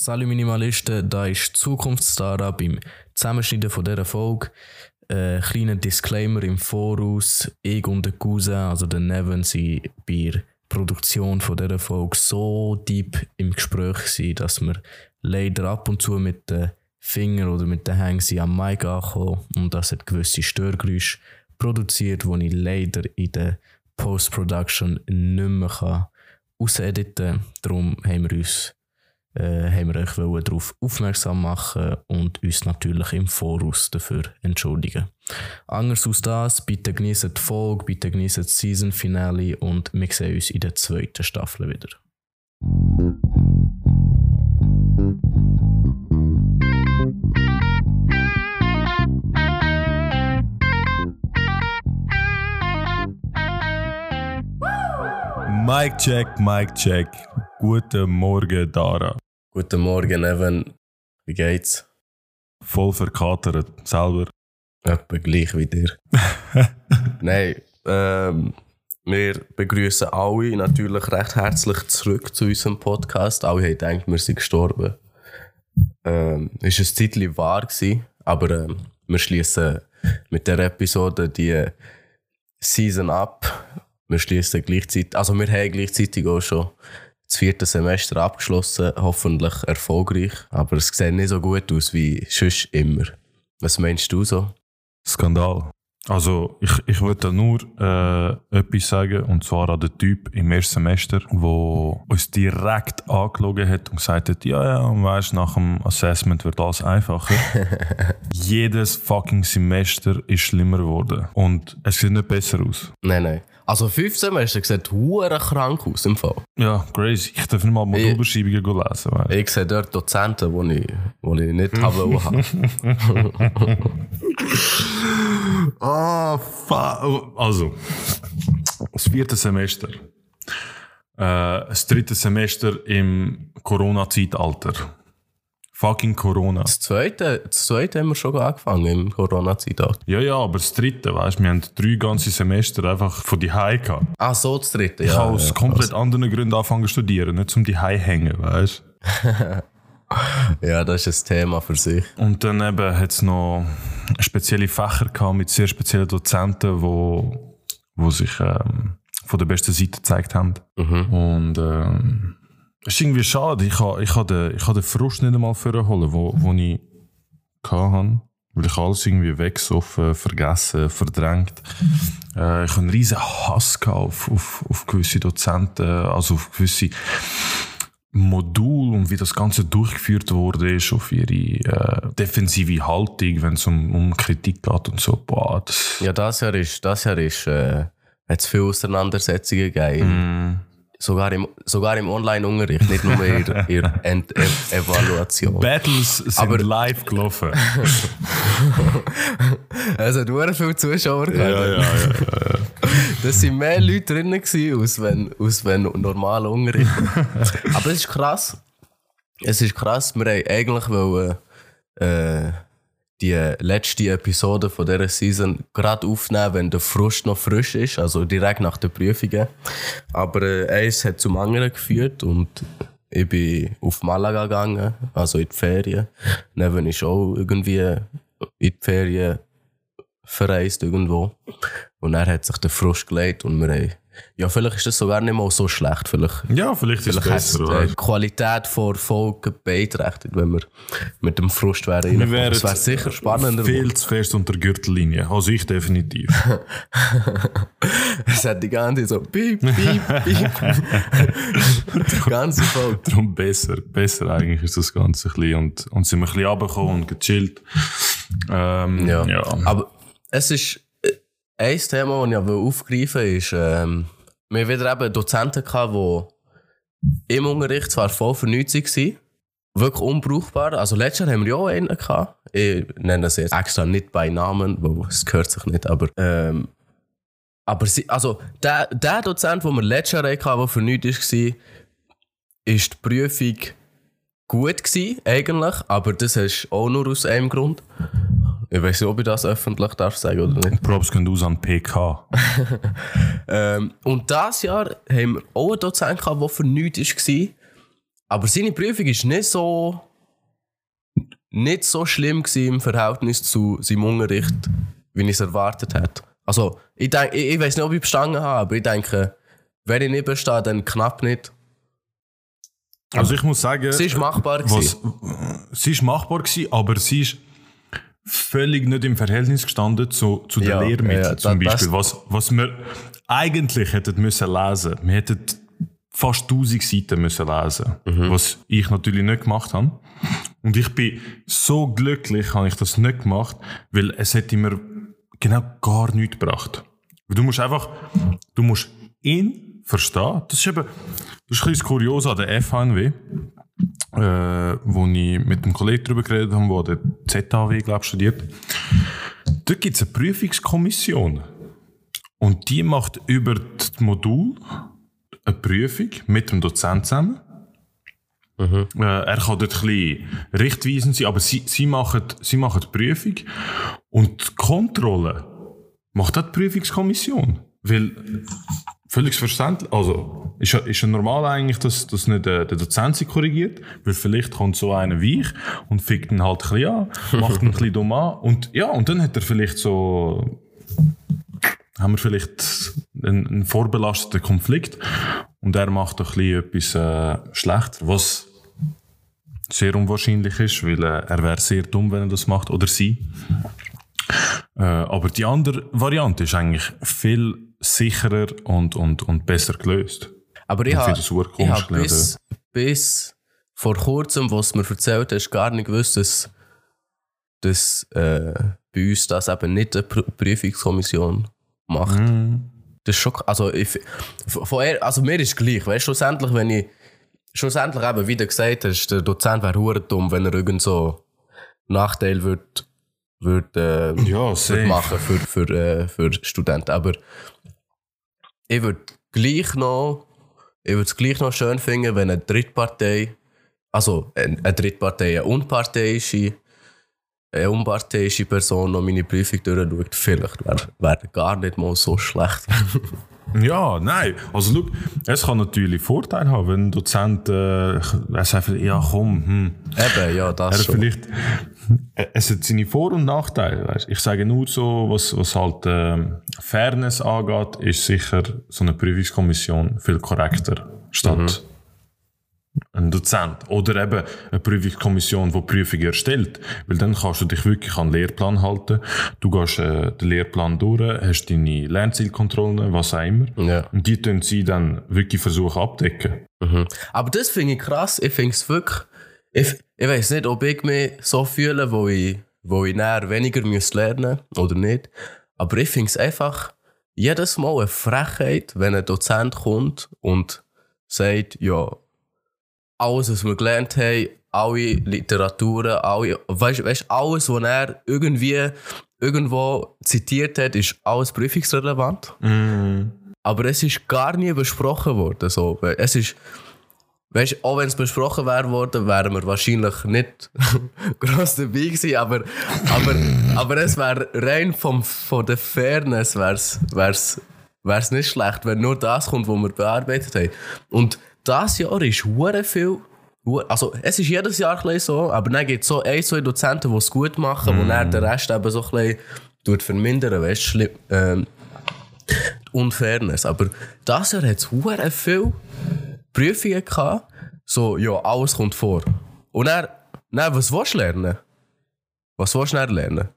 Salut Minimalisten, da ist Zukunftsstartup beim Zusammenschneiden von dieser Folge. Äh, kleiner Disclaimer im Voraus. Ich und der Cousin, also der Neven, sind bei der Produktion von dieser Folge so deep im Gespräch gewesen, dass wir leider ab und zu mit den Fingern oder mit den Händen am Mic ankommen und das hat gewisse Störgeräusche produziert, die ich leider in der Post-Production nicht mehr ausediten kann. Darum haben wir uns äh, haben wir euch darauf aufmerksam machen und uns natürlich im Voraus dafür entschuldigen. Anders als das, bitte genießen die Folge, bitte genießen das Season Finale und wir sehen uns in der zweiten Staffel wieder. Mic check, Mic check. Guten Morgen, Dara. Guten Morgen, Evan. Wie geht's? Voll verkatert, selber. Etwa gleich wie dir. Nein, ähm, wir begrüßen alle natürlich recht herzlich zurück zu unserem Podcast. Alle haben gedacht, wir sind gestorben. Ähm, ist ein Zeitchen wahr gewesen, aber ähm, wir schließen mit der Episode die Season ab. Wir schließen gleichzeitig, also wir haben gleichzeitig auch schon das vierte Semester abgeschlossen, hoffentlich erfolgreich. Aber es sieht nicht so gut aus wie sonst immer. Was meinst du so? Skandal. Also, ich, ich wollte nur äh, etwas sagen, und zwar an den Typ im ersten Semester, der uns direkt angelogen hat und gesagt hat, ja, ja, und weißt, nach dem Assessment wird alles einfacher. Jedes fucking Semester ist schlimmer geworden. Und es sieht nicht besser aus. Nein, nein. Also fünf Semester sieht hure krank aus im Fall. Ja, crazy. Ich darf nicht mal Modulbeschreibungen lesen. Weißt. Ich sehe dort Dozenten, die ich, die ich nicht habe. Ah, oh, Also, das vierte Semester. Äh, das dritte Semester im Corona-Zeitalter. Fucking Corona. Das zweite, das zweite haben wir schon angefangen im Corona-Zeitalter. Ja, ja, aber das dritte, weißt du, wir haben drei ganze Semester einfach von die High gehabt. Ah, so das dritte, ja. Ich habe aus ja, komplett also. anderen Gründen angefangen zu studieren, nicht zum die High hängen, weißt du. ja, das ist ein Thema für sich. Und dann eben hat es noch spezielle Fächer gehabt mit sehr speziellen Dozenten, wo, wo sich ähm, von der besten Seite gezeigt haben. Mhm. Und ähm, es ist irgendwie schade. Ich habe ich ha den, ich ha den Frust nicht einmal vorholen, wo, wo ich hatte. Weil ich alles irgendwie weggesoffen, vergessen, verdrängt. Äh, ich hatte einen riesen Hass auf, auf, auf gewisse Dozenten, also auf gewisse Modul und wie das Ganze durchgeführt wurde, ist auf ihre äh, defensive Haltung, wenn es um, um Kritik geht und so. Boah, das ja, das Jahr ist, das Jahr ist, äh, hat es viele Auseinandersetzungen gegeben. Mm. Sogar im, sogar im Online-Unterricht, nicht nur in der Evaluation. Battles sind Aber live gelaufen. es hat sehr viele Zuschauer gehabt. Ja, ja, ja, ja, Das waren mehr Leute drin, als wenn, als wenn normaler Unterricht. Aber es ist krass. Es ist krass, wir haben eigentlich wollen, äh, die letzte Episode von dieser Season gerade aufnehmen, wenn der Frust noch frisch ist, also direkt nach den Prüfungen. Aber äh, eins hat zum anderen geführt und ich bin auf Malaga gegangen, also in die Ferien. Neven ist auch irgendwie in die Ferien verreist irgendwo. Und er hat sich der Frust gelegt und wir haben ja, vielleicht ist das sogar nicht mal so schlecht. Vielleicht, ja, vielleicht, vielleicht ist es besser. Die Qualität von Folgen beeinträchtigt, wenn wir mit dem Frust wären. Wir wären das wäre sicher spannender. Viel zu fest unter der Gürtellinie. Also ich definitiv. es hat die ganze so piep, piep, piep. die ganze Folge. Darum besser. Besser eigentlich ist das Ganze ein bisschen. Und, und sind wir ein bisschen runtergekommen und gechillt. Ähm, ja. ja. Aber es ist ein Thema, das ich aufgreifen will, ist, ähm, wir wieder eben Dozenten gehabt, die im Unterricht zwar voll vernünftig waren, wirklich unbrauchbar. Also letztes Jahr haben wir ja auch einen gehabt. Ich nenne das jetzt extra nicht bei Namen, weil es gehört sich nicht, aber, ähm, aber sie, also der, der Dozent, den wir letztes Jahr hatten, der vernünftig war, ist die Prüfung gut gewesen, eigentlich, aber das ist auch nur aus einem Grund. Ich weiß nicht, ob ich das öffentlich darf sagen oder nicht. Props gehen aus an PK. ähm, und dieses Jahr haben wir auch einen Dozent gehabt, der für nichts war. Aber seine Prüfung ist nicht so, nicht so schlimm gewesen im Verhältnis zu seinem Unterricht, wie ich es erwartet hätte. Also, ich, denk, ich, ich weiß nicht, ob ich bestanden habe, aber ich denke, wenn ich nicht bestehe, dann knapp nicht. Also ich muss sagen, Es ist machbar was, sie ist machbar gewesen, aber sie ist völlig nicht im Verhältnis gestanden zu, zu den Ja, Lehrmitteln ja, zum Beispiel. Was, was wir eigentlich hätten müssen lesen. Wir hätten fast 1000 Seiten müssen lesen, Mhm. was ich natürlich nicht gemacht habe. Und ich bin so glücklich, habe ich das nicht gemacht, weil es hätte mir genau gar nichts gebracht. Du musst einfach, du musst ihn verstehen. Das ist eben, das ist ein bisschen das Kuriose an der FHNW, äh, wo ich mit einem Kollegen darüber geredet habe, der ZHW, glaube ich, studiert. Dort gibt es eine Prüfungskommission. Und die macht über das Modul eine Prüfung mit dem Dozent zusammen. Äh, er kann dort ein bisschen richtweisend sein, aber sie, sie, machen, sie machen die Prüfung. Und die Kontrolle macht auch die Prüfungskommission. Weil, völlig verständlich, also, ist ja, ist ja normal eigentlich, dass, dass nicht der, der Dozent sie korrigiert, weil vielleicht kommt so einer wie ich und fickt ihn halt ein bisschen an, macht ihn ein bisschen dumm an und ja, und dann hat er vielleicht so, haben wir vielleicht einen, einen vorbelasteten Konflikt und er macht ein bisschen etwas äh, schlechter, was sehr unwahrscheinlich ist, weil äh, er wäre sehr dumm, wenn er das macht, oder sie. Äh, aber die andere Variante ist eigentlich viel sicherer und, und, und besser gelöst. Aber ich Ich habe hab bis, bis vor kurzem, was du mir erzählt hast, gar nicht gewusst, dass, dass äh, bei uns das eben nicht eine Prü- Prüfungskommission macht. Mhm. Das ist schon, also, ich, von er, also mir ist gleich, weißt schlussendlich, wenn ich, schlussendlich eben, wie du gesagt hast, der Dozent wäre dumm, wenn er irgend so Nachteil würde würd, äh, Ja, würde machen für, für, äh, für Studenten. Aber ich würde gleich noch, ich würde es gleich noch schön finden, wenn eine Drittpartei, also eine, eine Drittpartei, eine unparteiische, eine unparteiische Person noch meine Prüfung durchschaut. Vielleicht wäre wär gar nicht mal so schlecht. Ja, nein. Also, schau, es kann natürlich Vorteile haben, wenn ein Dozent äh, er sagt, ja, komm, hm. Eben, ja, Er das schon. vielleicht, äh, es hat seine Vor- und Nachteile. Weißt? Ich sage nur so, was, was halt ähm, Fairness angeht, ist sicher so eine Prüfungskommission viel korrekter statt ein Dozent. Oder eben eine Prüfungskommission, die Prüfungen erstellt. Weil dann kannst du dich wirklich an den Lehrplan halten. Du gehst äh, den Lehrplan durch, hast deine Lernzielkontrollen, was auch immer. Ja. Und die tun sie dann wirklich versuchen abdecken. Aber das finde ich krass. Ich finde es wirklich. Ich, ich weiß nicht, ob ich mich so fühle, wo ich, wo ich näher weniger müsste lernen oder nicht. Aber ich finde es einfach jedes Mal eine Frechheit, wenn ein Dozent kommt und sagt, ja, alles, was wir gelernt haben, alle Literaturen, alle, weißt, weißt, alles, was er irgendwie irgendwo zitiert hat, ist alles prüfungsrelevant. Aber es ist gar nie besprochen worden. So. Es ist, weißt, auch wenn es besprochen wäre worden, wären wir wahrscheinlich nicht gross dabei gewesen. Aber, aber, aber es wäre rein vom, von der Fairness wär's, wär's, wär's nicht schlecht, wenn nur das kommt, was wir bearbeitet haben. Und das Jahr ist hure viel. Also, es ist jedes Jahr ein so, aber dann gibt es so ein, zwei Dozenten, die es gut machen, und dann den Rest eben so ein bisschen vermindern, weißt du, ähm, Unfairness. Aber das Jahr hat es hure viel Prüfungen gehabt, so, ja, alles kommt vor. Und dann, dann was willst du lernen? Was willst du lernen?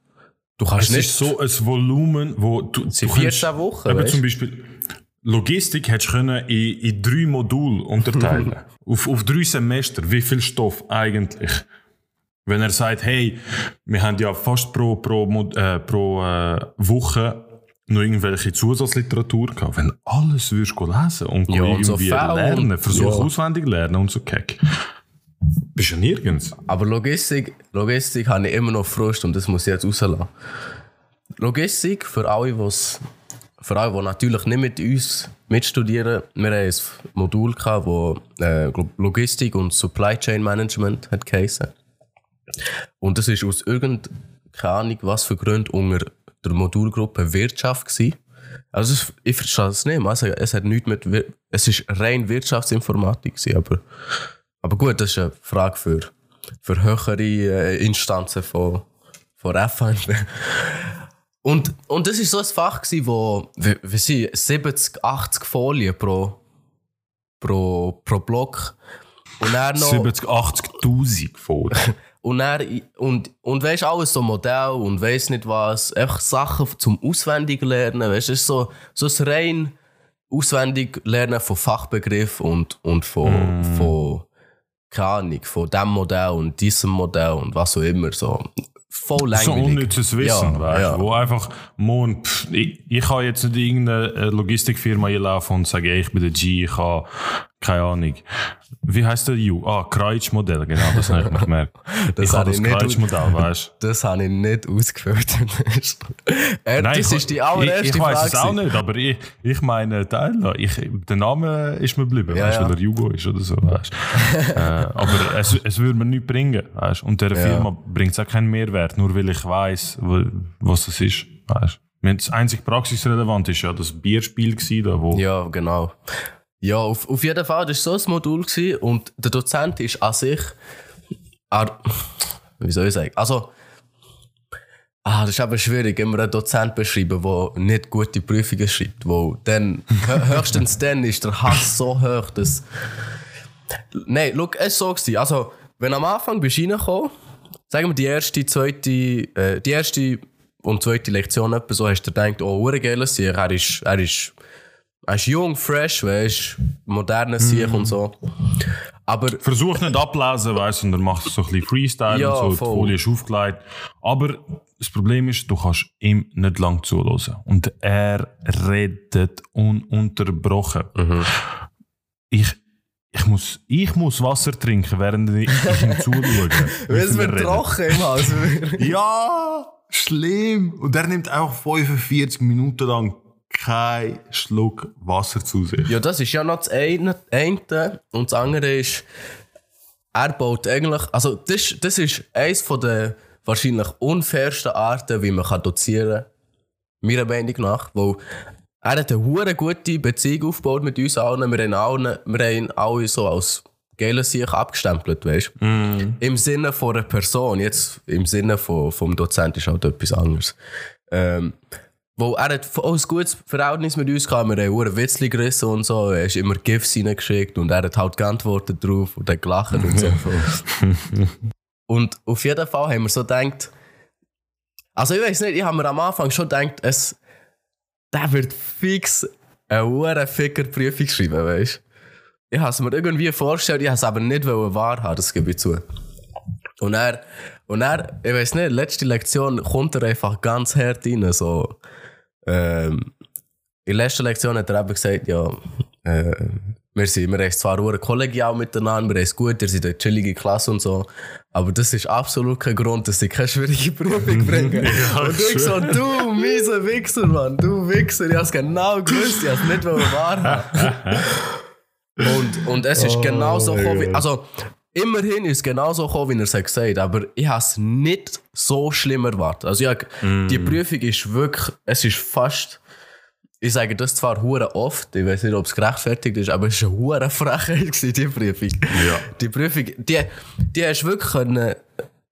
Du kannst Es nicht ist so ein Volumen, wo du. sind du 14 Wochen, Eben weißt? zum Beispiel Logistik hättest du können in, in drei Module unterteilen auf, auf drei Semester. Wie viel Stoff eigentlich? Wenn er sagt, hey, wir haben ja fast pro, pro, äh, pro äh, Woche noch irgendwelche Zusatzliteratur gehabt. Wenn alles würdest du lesen und Ja, so irgendwie faul lernen, versuch ja. auswendig lernen und so keck. Bist ja nirgends. Aber Logistik, Logistik habe ich immer noch Frust und das muss ich jetzt rauslassen. Logistik, für alle, die's- für alle, die natürlich nicht mit uns mitstudieren, wir haben ein Modul, das äh, Logistik und Supply Chain Management hat. Und das ist aus irgend, keine Ahnung, was für Gründen unter der Modulgruppe Wirtschaft gewesen. Also ich verstehe es nicht. Also es hat nichts mit, Wir- es ist rein Wirtschaftsinformatik gewesen, aber Aber gut, das ist eine Frage für, für höhere äh, Instanzen von, von FNB. Und, und das war so ein Fach, gewesen, wo, wie, wie sie, 70, 80 Folien pro, pro, pro Block. Und dann noch, 70, 80.000 Folien. und dann, und, und weisst, alles so Modell und weiss nicht was, einfach Sachen zum auswendig lernen, weißt du, es ist so, so ein rein auswendig lernen von Fachbegriff und, und von, von, keine Ahnung, von dem Modell und diesem Modell und was auch immer, so. Voll so langweilig. unnützes Wissen, Ja, weißt ja. Wo einfach, morgen, pff, ich, ich kann jetzt nicht in irgendeine äh, Logistikfirma einlaufen und sagen, ich bin der G, ich habe keine Ahnung. Wie heißt der U? Ah, Kreitsch-Modell, genau, das habe ich mir gemerkt. Das ich habe das ich nicht Kreitsch-Modell, weißt du? Das habe ich nicht ausgefüllt. äh, Nein, das ich, ist die allererste ich, ich weiß es auch nicht, aber ich, ich meine, Tyler, ich, der Name ist mir geblieben, Ja, weißt du, ja. weil er Jugo ist oder so, weißt du. äh, aber es, es würde mir nichts bringen, weißt du. Und der Firma bringt es auch keinen Mehrwert, nur weil ich weiß, was das ist, weißt du. Das einzig praxisrelevant ist ja das Bierspiel gewesen, da, wo Ja, genau. Ja, auf, auf jeden Fall, das war so ein Modul gewesen, und der Dozent ist an sich. ar- Wie soll ich sagen? Also. Ah, das ist aber schwierig, immer einen Dozent beschreiben, der nicht gute Prüfungen schreibt. Wo dann, hö- höchstens dann ist der Hass so hoch, dass. Nein, schau, es war so. Gewesen. Also, wenn am Anfang bist du reingekommen, sagen wir die erste, zweite, äh, die erste und zweite Lektion etwa so, hast du gedacht, oh, hure geiles Sieg, er ist, er ist, er ist jung, fresh, weißt moderner Sieg und so. Aber Versuch nicht ablesen, weißt du, und dann machst du so ein bisschen Freestyle Ja, und so, die voll. Folie ist aufgelegt. Aber das Problem ist, du kannst ihm nicht lang zuhören. Und er redet ununterbrochen. Mhm. Ich, ich, muss, ich muss Wasser trinken, während ich, ihm zuschaue. wie es wird trocken im. Ja, schlimm. Und er nimmt auch 45 Minuten lang keinen Schluck Wasser zu sich. Ja, das ist ja noch das eine. Und das andere ist, er baut eigentlich, also das, das ist eines von der wahrscheinlich unfairsten Arten, wie man kann dozieren kann. Meiner Meinung nach. Weil er hat eine hure gute Beziehung aufgebaut mit uns allen. Wir haben, allen, wir haben alle so als geile Sieg abgestempelt, weißt du? Im Sinne von einer Person. Jetzt im Sinne von, vom Dozent ist halt etwas anderes. Ähm, wo er hat auch ein gutes Verhältnis mit uns gehabt. Wir haben einen Witzli gerissen und so. Er hat immer GIFs reingeschickt und er hat halt geantwortet drauf und hat gelacht und so. und auf jeden Fall haben wir so gedacht, also ich weiß nicht, ich habe mir am Anfang schon gedacht, es, der wird fix eine hure Ficker-Prüfung schreiben, weißt du? Ich habe es mir irgendwie vorgestellt, ich habe es aber nicht wahrhaben, das gebe ich zu. Und er, und er, ich weiß nicht, letzte Lektion kommt er einfach ganz hart rein, so, ähm, in der letzten Lektion hat er eben gesagt, ja, äh, wir, sind, wir haben zwar hure kollegial miteinander, wir haben es gut, ihr seid eine chillige Klasse und so, aber das ist absolut kein Grund, dass sie keine schwierige Prüfung bringen. und ich so, du mieser Wichser, Mann, du Wichser, ich hab's genau gewusst, ich hab's nicht wollen wahrhaben. und, und es ist genau so gekommen, wie, also, immerhin ist es genau so gekommen, wie er es hat gesagt aber ich habe es nicht so schlimm erwartet. Also, ich hab, die Prüfung ist wirklich, es ist fast, ich sage das zwar hure oft, ich weiß nicht, ob es gerechtfertigt ist, aber es war eine hure Frechheit, die Prüfung. Ja. Die Prüfung, die, die hast du wirklich können,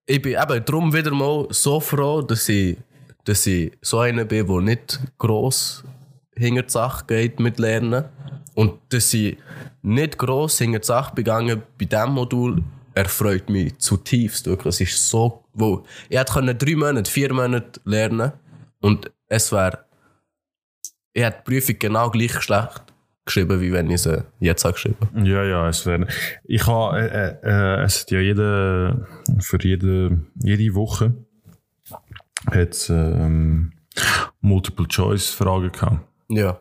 ich bin eben darum wieder mal so froh, dass ich, dass ich so einer bin, der nicht gross hinter die Sache geht mit Lernen. Und dass ich nicht gross hinter die Sache begangen bei diesem Modul, erfreut mich zutiefst. Es ist so, wo, ich können drei Monate, vier Monate lernen und es wäre, ich hätte die Prüfung genau gleich schlecht geschrieben, wie wenn ich sie jetzt habe geschrieben. Ja, ja, es wäre. Ich habe, äh, äh, es hat ja jede, für jede, jede Woche hat ähm, Multiple-Choice-Fragen gehabt. Ja.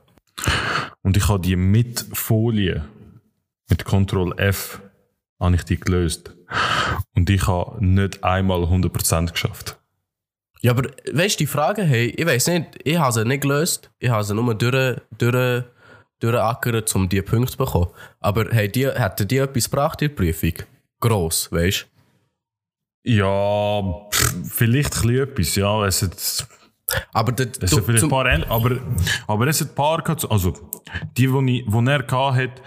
Und ich habe die mit Folie, mit Ctrl F, habe ich die gelöst. Und ich habe nicht einmal 100% geschafft. Ja, aber weißt du, die Frage, hey, ich weiß nicht, ich habe sie nicht gelöst, ich habe sie nur durch, durch, durchackert, um diese Punkte zu bekommen. Aber hey, die, hätten die etwas gebracht in der Prüfung? Gross, weißt du? Ja, pff, vielleicht ein bisschen etwas, ja. Es hat, Aber der, es hat vielleicht ein paar aber, aber es hat ein paar gehabt, also die, die, ich, die er gehabt hat,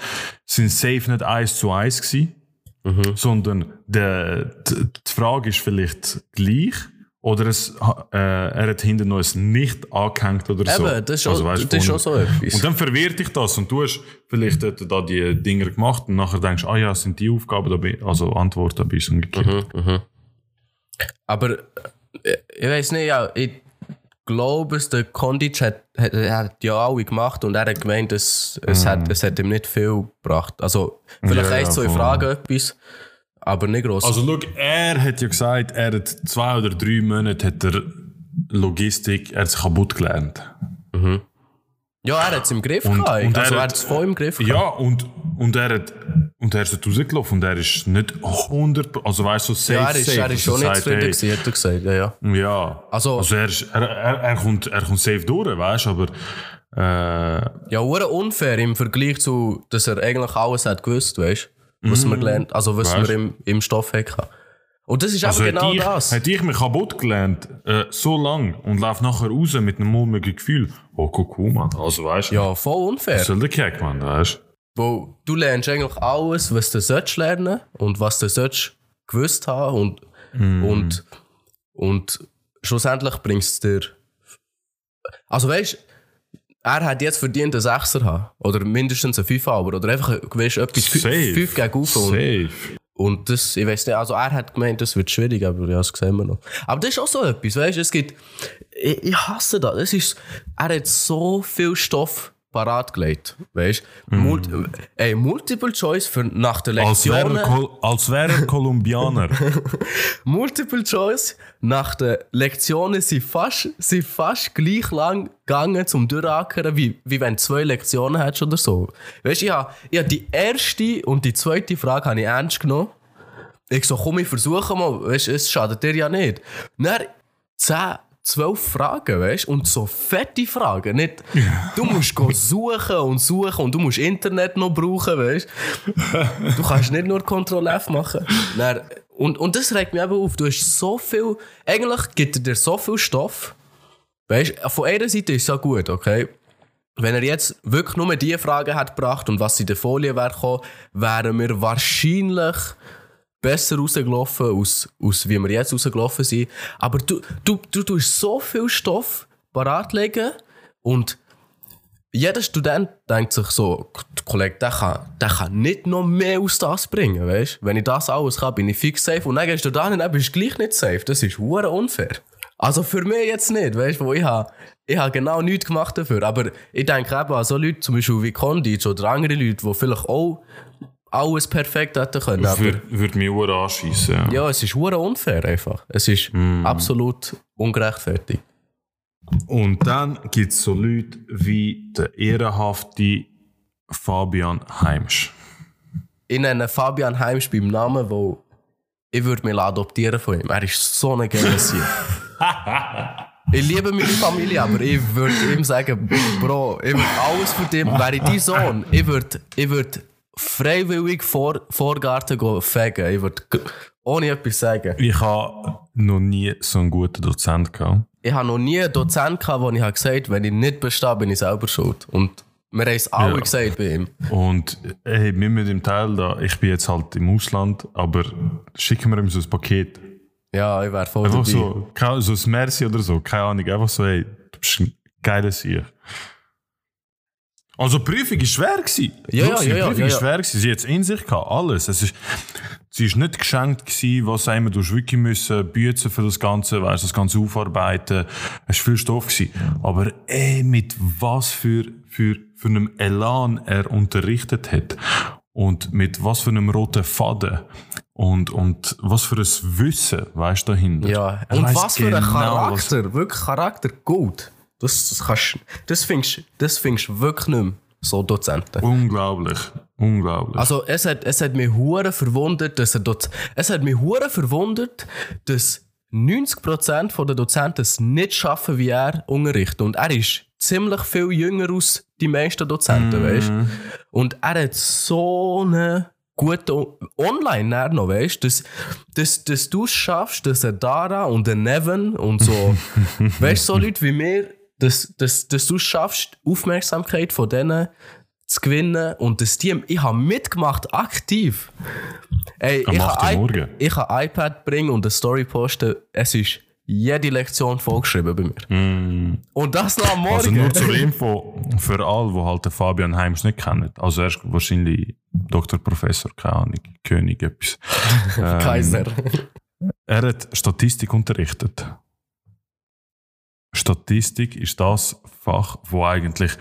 sind safe nicht eins zu eins gewesen. Mhm. sondern der, die, die Frage ist vielleicht gleich oder es, äh, er hat hinten noch ein nicht angehängt oder so. Eben, das ist schon, Also, weißt, das ist vorne- so etwas. Und dann verwirrt dich das und du hast vielleicht da die Dinger gemacht und nachher denkst, ah ja, sind die Aufgaben dabei, also Antwort dabei ist umgekehrt. Mhm, mhm. Aber äh, ich weiß nicht, ja, ich glaube, es, der Kondic hat, hat, hat ja alle gemacht und er hat gemeint, es, es, hat, es hat ihm nicht viel gebracht. Also, vielleicht Ja, eins, ja, zwei voll. Fragen etwas, aber nicht gross. Also schau, er hat ja gesagt, er hat zwei oder drei Monate hat er Logistik, er hat sich kaputt gelernt. ja, er hat es im Griff Und- gehabt. und also, er hat- hat es voll im Griff gehabt. Ja, und, und er hat und er ist dort rausgelaufen und er ist nicht 100, also weißt du, so safe, Ja, er ist, safe. er ist schon nicht zufrieden gewesen, hat er gesagt. Ja, ja. Ja, Also- also, er, ist, er, er, er, kommt, er kommt safe durch, weißt du, aber äh, Ja, hure unfair im Vergleich zu, dass er eigentlich alles hat gewusst, weißt du? Was wir gelernt, also was Weißt. wir im, im Stoff hatten. Und das ist also eben genau ich, das. hätte ich mich kaputt gelernt, äh, so lang und laufe nachher raus mit einem mulmigen Gefühl, oh, guck, cool, Mann, also weißt du, Ja, voll unfair. was soll der Keck, Mann, weißt du? Wo du lernst eigentlich alles, was du sollst lernen und was du sollst gewusst haben und, und, und schlussendlich bringst es dir. Also weißt er hat jetzt verdient einen Sechser haben. Oder mindestens einen Fünfer, aber oder einfach weißt, etwas Safe. fünf gegen auf. Und, Safe. und das, ich weiß nicht, also er hat gemeint, das wird schwierig, aber ja, das sehen wir noch. Aber das ist auch so etwas, weißt du, es gibt, ich, ich hasse das, es ist, er hat so viel Stoff parat gelegt, weißt du, Mult, ey, Multiple Choice für nach der Als wäre Lektion, er, Kol als wäre er Kolumbianer. Multiple Choice nach den Lektionen sind fast, sind fast gleich lang gegangen zum Durchackern, wie, wie wenn du zwei Lektionen hättest oder so. Weißt du, ich habe hab die erste und die zweite Frage habe ich ernst genommen. Ich so, komm, ich versuche mal, weißt es schadet dir ja nicht. Dann 10, 12 Fragen, weißt du, und so fette Fragen. Nicht, du musst go suchen und suchen und du musst Internet noch brauchen, weißt du. Du kannst nicht nur Ctrl F machen. Dann, und, und das regt mich eben auf. Du hast so viel, eigentlich gibt er dir so viel Stoff. Weißt du, von einer Seite ist es ja gut, okay? Wenn er jetzt wirklich nur die Fragen hat gebracht und was in der Folie wäre gekommen, wären wir wahrscheinlich besser rausgelaufen, aus, aus wie wir jetzt rausgelaufen sind. Aber du, du, du tust so viel Stoff parat legen und jeder Student denkt sich so, der Kollege, der kann, der kann nicht noch mehr aus das bringen, weißt? Wenn ich das alles kann, bin ich fix safe. Und dann gehst du da hin, dann bist du gleich nicht safe. Das ist hure unfair. Also für mich jetzt nicht, weißt du, ich habe, ich habe genau nichts gemacht dafür. Aber ich denke eben an so Leute, zum Beispiel wie Kondic oder andere Leute, die vielleicht auch alles perfekt hätten können. Aber Würde würd mich Uhr anschiessen. Ja. ja, es ist hure unfair einfach. Es ist absolut ungerechtfertigt. Und dann gibt es so Leute wie der ehrenhafte Fabian Heimsch. Ich nenne Fabian Heims beim Namen, wo ich würde mich adoptieren von ihm. Er ist so ein geiler Sieg. ich liebe meine Familie, aber ich würde ihm sagen, Bro, ich würde alles für dich, wäre ich dein Sohn, ich würde ich würd freiwillig vor Vorgarten gehen fegen. Ich würde ohne etwas sagen. Ich habe noch nie so einen guten Dozent gehabt. Ich habe noch nie einen Dozent gehabt, wo ich gesagt habe, wenn ich nicht bestehe, bin ich selber schuld. Und wir haben es alle Ja. gesagt bei ihm. Und hey, wir mit dem Teil da, ich bin jetzt halt im Ausland, aber schicken wir ihm so ein Paket. Ja, ich wäre voll Einfach dabei. so, so ein Merci oder so, keine Ahnung. Einfach so, hey, du bist ein geiler Sieg. Also die Prüfung war schwer. Gewesen. Ja, ja, ja, Die Prüfung ist ja. schwer. Gewesen. Sie hat es in sich gehabt, alles. Es ist, sie ist nicht geschenkt gewesen, was immer du wirklich müssen büßen für das Ganze, weißt, das Ganze aufarbeiten. Es war viel Stoff gewesen. Aber ey, mit was für, für, für einem Elan er unterrichtet hat. Und mit was für einem roten Faden. Und, und was für ein Wissen, weißt du, dahinter. Ja, und was für ein genau, was- Charakter, wirklich Charakter, gut. Das, das kannst das findest das findest du wirklich nicht mehr, so Dozenten. Unglaublich. Unglaublich. Also es hat, es hat mich hure verwundert, dass er dort, es hat mich hure verwundert, dass 90% der Dozenten es nicht schaffen, wie er unterrichtet. Und er ist ziemlich viel jünger als die meisten Dozenten, weißt Und er hat so eine gute Online noch, weißt dass, dass, dass du es schaffst, dass ein Dara und ein Neven und so, weißt so Leute wie mir, dass, dass, dass du es schaffst, Aufmerksamkeit von denen zu gewinnen und das Team, ich habe mitgemacht, aktiv. Ey, ich 8. habe ich habe iPad bringen und eine Story posten. Es ist jede Lektion vorgeschrieben bei mir. Und das noch am Morgen. Also nur zur Info für alle, die halt den Fabian Heims nicht kennen. Also er ist wahrscheinlich Doktor, Professor, keine Ahnung, König, etwas. Ähm, Kaiser. Er hat Statistik unterrichtet. Statistik ist das Fach, wo eigentlich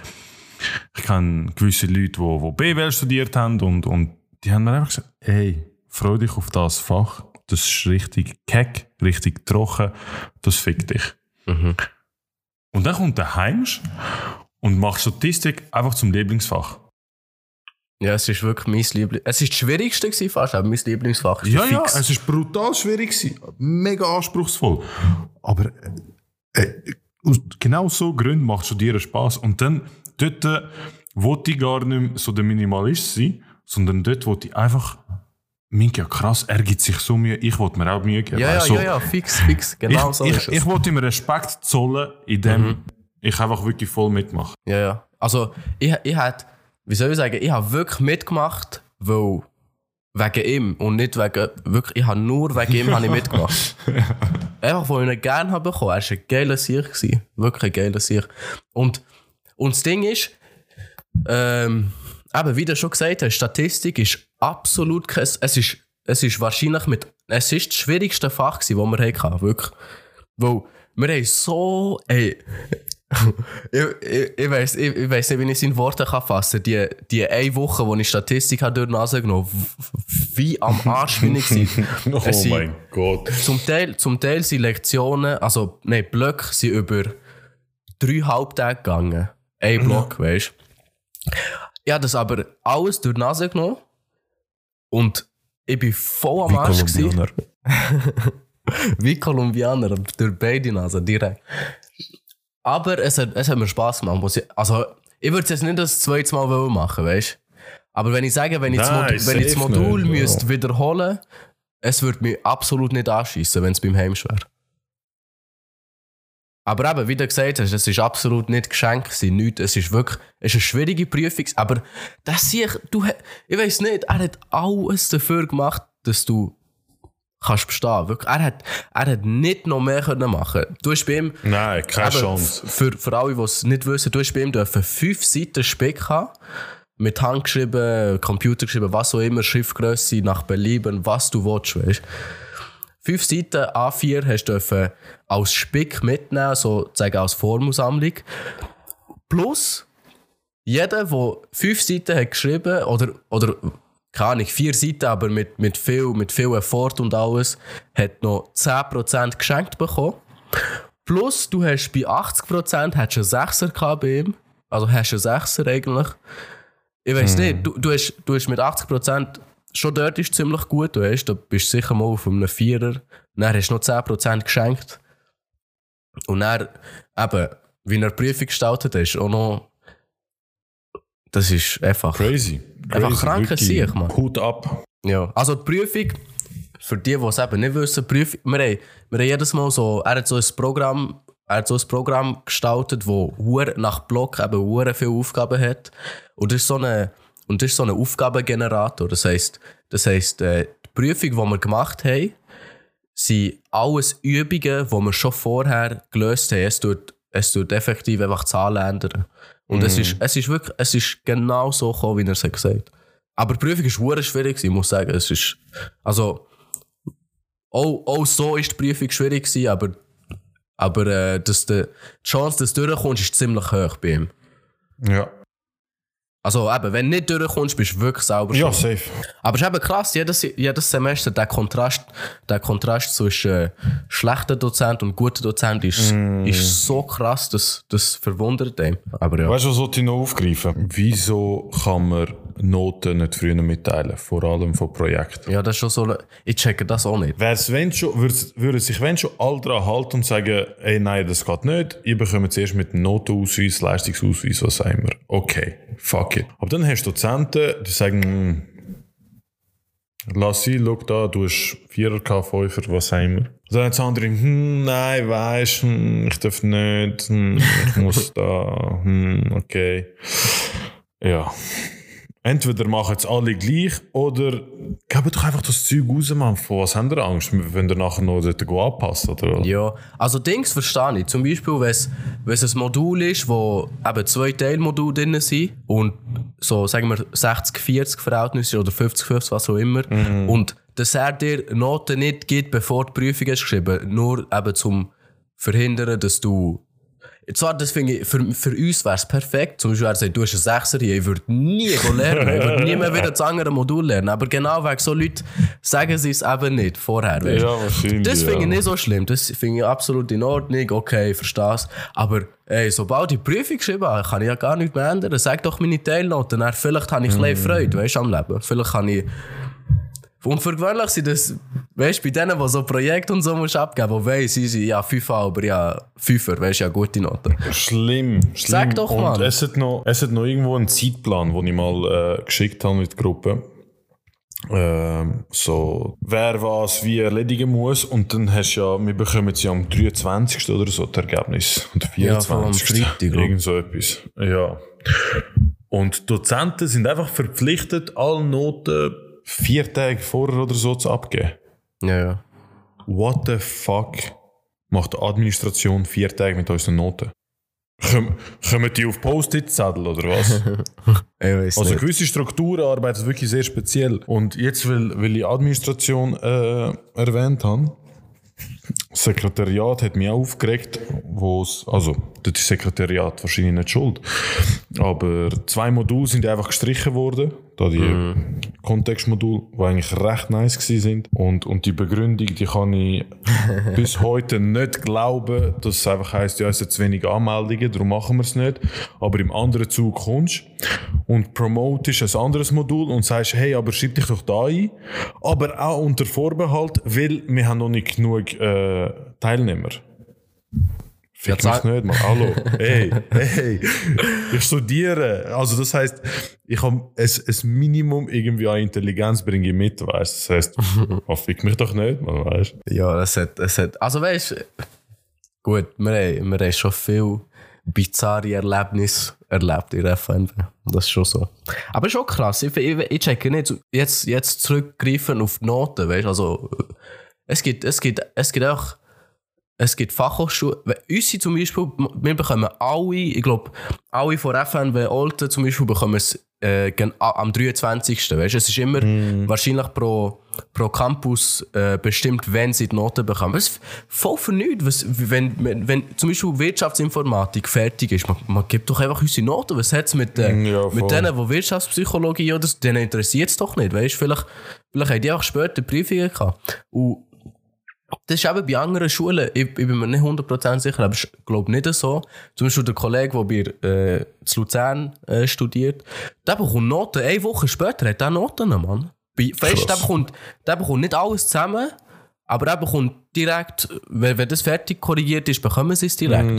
ich kenne gewisse Leute, die, die BWL studiert haben und, und die haben mir einfach gesagt, hey, freu dich auf das Fach, das ist richtig keck, richtig trocken, das fickt dich. Mhm. Und dann kommt der Heimsch und macht Statistik einfach zum Lieblingsfach. Ja, es ist wirklich mein Lieblings... Es ist das Schwierigste gewesen fast, aber mein Lieblingsfach ist Ja, ja, fix. es ist brutal schwierig gewesen. Mega anspruchsvoll. Aber äh, genau so Gründen macht Studieren Spaß. Und dann, dort äh, wollte ich gar nicht so der Minimalist sein, sondern dort wollte ich einfach, Minka, krass, er gibt sich so Mühe, ich wollte mir auch Mühe geben. Ja, ja, du, ja, ja, fix, fix. Genau ich, so ich, ist es. ich wollte ihm Respekt zollen, indem ich einfach wirklich voll mitmache. Ja, ja. Also, ich, ich hätte, wie soll ich sagen, ich habe wirklich mitgemacht, weil wegen ihm und nicht wegen, wirklich, ich habe nur wegen ihm habe ich mitgemacht. Einfach, weil ich ihn gerne habe bekommen. Er war ein geiler Sieg. gewesen. Wirklich ein geiler Sieg. Und, und das Ding ist, ähm, eben, wie du schon gesagt hast, Statistik ist absolut kein, es ist, es ist wahrscheinlich mit, es ist das schwierigste Fach gewesen, das wir hatten, wirklich. Weil, wir haben so, ey, ich, ich, ich, weiss, ich, ich weiss nicht, wie ich es in Worte kann fassen Die, die eine Woche, wo ich Statistik habe durch die Nase genommen w- wie am Arsch bin ich gewesen. Oh Es sind- mein Gott. zum Teil, zum Teil sind Lektionen, also nein, Blöcke sind über drei Halbtage gegangen. Ein Block, weißt du. Ich habe das aber alles durch die Nase genommen und ich bin voll am Wie Arsch. Kolumbianer. Wie Kolumbianer, durch beide Nasen, direkt. Aber es hat, es hat mir Spass gemacht. Muss ich, also, ich würde es jetzt nicht das zweite Mal machen, weißt du? Aber wenn ich sage, wenn ich das, Nein, Mod wenn ich das Modul nicht, ja. müsste wiederholen es würde mich absolut nicht anschießen, wenn es beim Heimsch wäre. Aber eben, wie du gesagt hast, es ist absolut nicht geschenkt gewesen, nichts. Es ist wirklich, es ist eine schwierige Prüfung, aber das sehe ich, du, ich weiß nicht, er hat alles dafür gemacht, dass du kannst bestehen. Wirklich, er hat, er hat nicht noch mehr können machen. Du hast bei ihm, Nein, keine eben, Chance. Für, für alle, die es nicht wissen, du hast bei ihm dürfen fünf Seiten Speck haben. Mit Hand geschrieben, Computer geschrieben, was auch immer, Schriftgröße, nach Belieben, was du willst, weißt. Fünf Seiten A4 hast du dürfen als Spick mitnehmen, sozusagen als Formelsammlung. Plus, jeder, der fünf Seiten hat geschrieben oder, oder keine Ahnung, vier Seiten, aber mit, mit, viel, mit viel Effort und alles, hat noch 10% geschenkt bekommen. Plus, du hast bei 80% hast einen 6er gehabt bei ihm. Also hast du einen 6er eigentlich. Ich weiß nicht, du, du, hast, du hast mit 80% schon dort ist ziemlich gut, du hast, da bist sicher mal auf einem Vierer. Dann hast du noch 10% geschenkt. Und dann, eben, wie er die Prüfung gestaltet hat, ist auch noch. Das ist einfach. Crazy. Einfach Crazy, kranker wirklich. Sieg, Mann. Hut ab. Ja. Also die Prüfung, für die, die es eben nicht wissen, Prüfung, wir, haben, wir haben jedes Mal so, er hat so ein Programm, er hat so ein Programm gestaltet, wo hure nach Block eben viele Aufgaben hat. Und das ist so eine, und das ist so ein Aufgabengenerator. Das heisst, das heisst, äh, die Prüfung, die wir gemacht haben, sind alles Übungen, die wir schon vorher gelöst haben. Es tut, es tut effektiv einfach Zahlen ändern. Und es, ist, es ist wirklich, es ist genau so gekommen, wie er es hat gesagt Aber die Prüfung war schwierig, ich muss sagen. Es ist, also, auch, auch so ist die Prüfung schwierig gewesen, aber, aber äh, dass die, die Chance, dass du durchkommst, ist ziemlich hoch bei ihm. Ja. Also eben, wenn du nicht durchkommst, bist du wirklich selber Ja, schuld. safe. Aber es ist eben krass, jedes, jedes Semester, der Kontrast, der Kontrast zwischen äh, schlechten Dozent und guten Dozent ist, ist so krass, dass das verwundert einem. Aber ja. Weißt du, was ich noch aufgreifen? Wieso kann man Noten nicht früher mitteilen? Vor allem von Projekten. Ja, das ist schon so. Ich checke das auch nicht. Wär's, wenn schon, würden sich wenn schon alle daran halten und sagen, ey, nein, das geht nicht, ihr bekommt zuerst mit Notenausweis, Leistungsausweis, was auch immer. Okay, fuck it. Aber dann hast du Dozenten, die sagen, hm, lass sie, schau da, du hast 4er, 5er, was auch immer. Dann haben die andere, hm, nein, weisst, hm, ich darf nicht, hm, ich muss da, hm, okay. ja. Entweder machen es alle gleich oder geben doch einfach das Zeug raus, Mann. Vor was habt ihr Angst, wenn ihr nachher noch dort anpassen oder? Ja, also Dings verstehe ich. Zum Beispiel, wenn es ein Modul ist, wo eben zwei Teilmodule drin sind und so, sagen wir, 60-40 Verhältnis ist oder 50-50, was auch immer. Und dass er dir Noten nicht gibt, bevor die Prüfung ist geschrieben, nur eben zum verhindern, dass du zwar, ich, für, für uns wäre es perfekt. Zum Beispiel, er sagt, du hast einen Sechser hier, ich würde nie lernen, ich würde nie mehr wieder das andere Modul lernen. Aber genau wegen so Leuten sagen sie es eben nicht vorher. Weißt? Ja, wahrscheinlich, Das finde ich ja. nicht so schlimm. Das finde ich absolut in Ordnung. Okay, ich verstehe es. Aber ey, sobald ich die Prüfung geschrieben habe, kann ich ja gar nichts mehr ändern. Sag doch meine Teilnoten. Dann vielleicht habe ich ein Mm. bisschen Freude weißt, am Leben. Vielleicht kann ich. Und für gewöhnlich sind das, weißt du, bei denen, die so Projekte und so musst abgeben, wo weiss, sie sind ja Fünfer, aber ja Fünfer, weißt du, ja gute Noten. Schlimm, schlimm. Sag doch, Und Mann. es hat, noch, es hat noch irgendwo einen Zeitplan, den ich mal äh, geschickt habe mit der Gruppe. Ähm, so, wer was wie erledigen muss. Und dann hast du ja, wir bekommen sie am 23. oder so, das Ergebnis. Ja, allem 24. Freitag, glaub ich. Irgend so etwas. Ja. Und Dozenten sind einfach verpflichtet, alle Noten vier Tage vorher oder so zu abgeben. Ja, ja. What the fuck macht die Administration vier Tage mit unseren Noten? Kommen kommen die auf Post-it-Zettel oder was? Also nicht. gewisse Strukturen arbeiten wirklich sehr speziell. Und jetzt, weil, weil ich Administration äh, erwähnt habe, das Sekretariat hat mich auch aufgeregt, wo es, also, das ist Sekretariat wahrscheinlich nicht schuld, aber zwei Module sind einfach gestrichen worden, da die Kontextmodule, die eigentlich recht nice gewesen sind. Und, und die Begründung, die kann ich bis heute nicht glauben, dass es einfach heisst, ja, es sind zu wenig Anmeldungen, darum machen wir es nicht, aber im anderen Zug kommst und promotest ein anderes Modul und sagst, hey, aber schreib dich doch da ein, aber auch unter Vorbehalt, weil wir haben noch nicht genug äh, Teilnehmer. Fick Ja, mich nicht, Mann. Hallo. Hey, hey. Ich studiere. Also das heißt, ich habe ein, Minimum irgendwie an Intelligenz bringe ich mit, weißt Das heißt, oh, fick mich doch nicht, man, weißt Ja, es hat, es hat, also weißt du, gut, wir haben, wir haben schon viel bizarre Erlebnisse erlebt in der FNB. Das ist schon so. Aber schon krass, ich, ich, ich checke nicht, jetzt, jetzt zurückgreifen auf die Noten, weißt du, also, es gibt, es gibt, es gibt auch, es gibt Fachhochschulen, uns zum Beispiel, wir bekommen alle, ich glaube, alle von FNW Olten zum Beispiel bekommen es äh, am 23. Weißt? Es ist immer wahrscheinlich pro, pro Campus äh, bestimmt, wenn sie die Noten bekommen. Das ist voll für nichts. Was, wenn, wenn, wenn zum Beispiel Wirtschaftsinformatik fertig ist, man, man gibt doch einfach unsere Noten. Was hat es mit, äh, Ja, voll. mit denen, die Wirtschaftspsychologie oder denen interessiert es doch nicht. Weißt? Vielleicht, vielleicht haben die auch später Prüfungen gehabt. Und das ist eben bei anderen Schulen, ich, ich bin mir nicht 100% sicher, aber ich glaube nicht so. Zum Beispiel der Kollege, der bei äh, zu Luzern äh, studiert, der bekommt Noten, eine Woche später hat er Noten, Mann. Bei, weißt, der, bekommt, der bekommt nicht alles zusammen, aber er bekommt direkt, wenn, wenn das fertig korrigiert ist, bekommen sie es direkt.